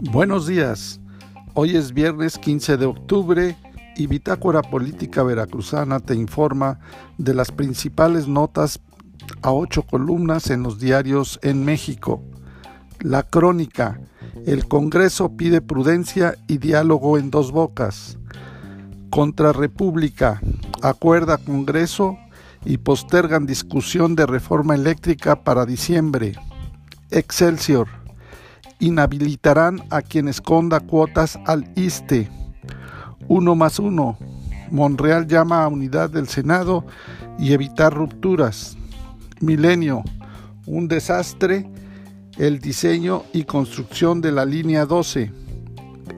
Buenos días. Hoy es viernes 15 de octubre y Bitácora Política Veracruzana te informa de las principales notas a ocho columnas en los diarios en México. La crónica. El Congreso pide prudencia y diálogo en dos bocas. Contra República. Acuerda Congreso y postergan discusión de reforma eléctrica para diciembre. Excelsior inhabilitarán a quien esconda cuotas al ISTE. Uno más uno. Monreal llama a unidad del Senado y evitar rupturas. Milenio. Un desastre. El diseño y construcción de la línea 12.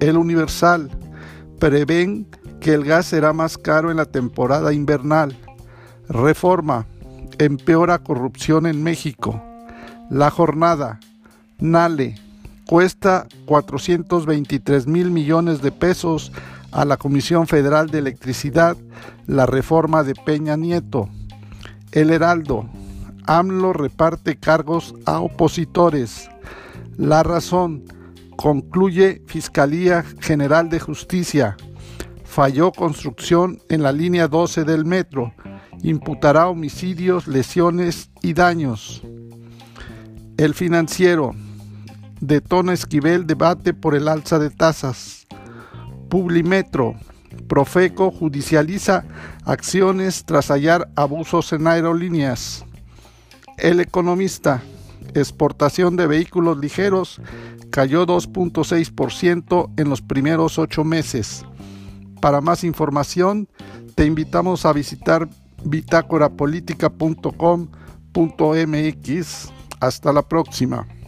El Universal. Prevén que el gas será más caro en la temporada invernal. Reforma. Empeora corrupción en México. La jornada. Nale cuesta 423 mil millones de pesos a la Comisión Federal de Electricidad la reforma de Peña Nieto. El Heraldo. AMLO reparte cargos a opositores. La razón. Concluye Fiscalía General de Justicia. Falló construcción en la línea 12 del metro. Imputará homicidios, lesiones y daños. El financiero detona Esquivel debate por el alza de tasas. Publimetro. Profeco judicializa acciones tras hallar abusos en aerolíneas. El economista. Exportación de vehículos ligeros cayó 2.6% en los primeros ocho meses. Para más información, te invitamos a visitar bitácorapolítica.com.mx. Hasta la próxima.